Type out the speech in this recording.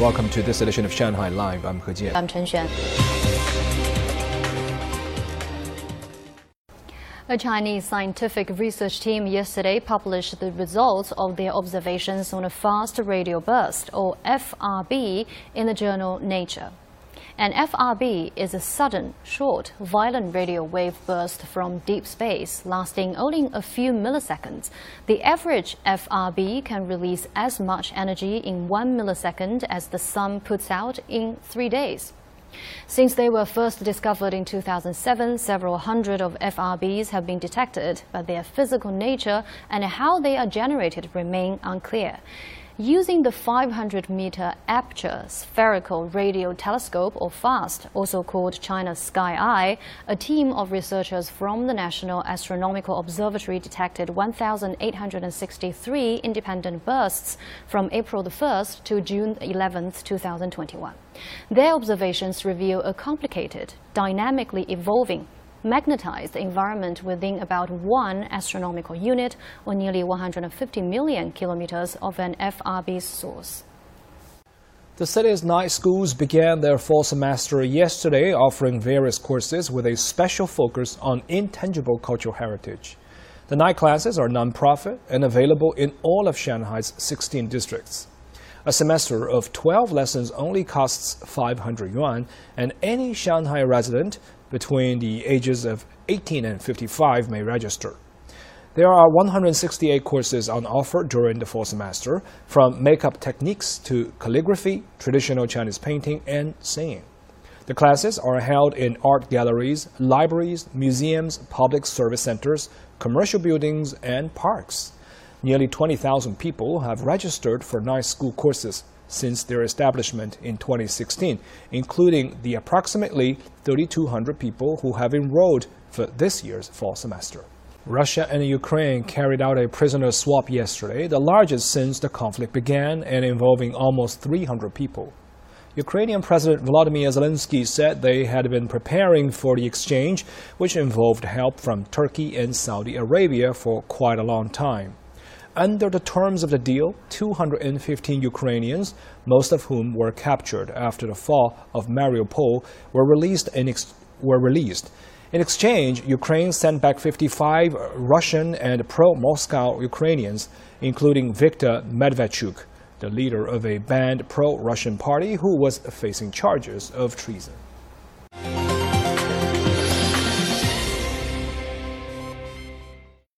Welcome to this edition of Shanghai Live. I'm He Jian. I'm Chen Xuan. A Chinese scientific research team yesterday published the results of their observations on a fast radio burst, or FRB, in the journal Nature. An FRB is a sudden, short, violent radio wave burst from deep space lasting only a few milliseconds. The average FRB can release as much energy in one millisecond as the sun puts out in three days. Since they were first discovered in 2007, several hundred of FRBs have been detected, but their physical nature and how they are generated remain unclear. Using the 500 meter aperture spherical radio telescope, or FAST, also called China's Sky Eye, a team of researchers from the National Astronomical Observatory detected 1,863 independent bursts from April 1st to June 11th, 2021. Their observations reveal a complicated, dynamically evolving, magnetized the environment within about one astronomical unit or nearly 150 million kilometers of an FRB source. The city's night schools began their fall semester yesterday, offering various courses with a special focus on intangible cultural heritage. The night classes are non-profit and available in all of Shanghai's 16 districts. A semester of 12 lessons only costs 500 yuan, and any Shanghai resident between the ages of 18 and 55 may register. There are 168 courses on offer during the fall semester, from makeup techniques to calligraphy, traditional Chinese painting, and singing. The classes are held in art galleries, libraries, museums, public service centers, commercial buildings, and parks. Nearly 20,000 people have registered for night school courses since their establishment in 2016, including the approximately 3,200 people who have enrolled for this year's fall semester. Russia and Ukraine carried out a prisoner swap yesterday, the largest since the conflict began and involving almost 300 people. Ukrainian President Volodymyr Zelensky said they had been preparing for the exchange, which involved help from Turkey and Saudi Arabia for quite a long time. Under the terms of the deal, 215 Ukrainians, most of whom were captured after the fall of Mariupol, were released in, were released. In exchange, Ukraine sent back 55 Russian and pro-Moscow Ukrainians, including Viktor Medvedchuk, the leader of a banned pro-Russian party who was facing charges of treason.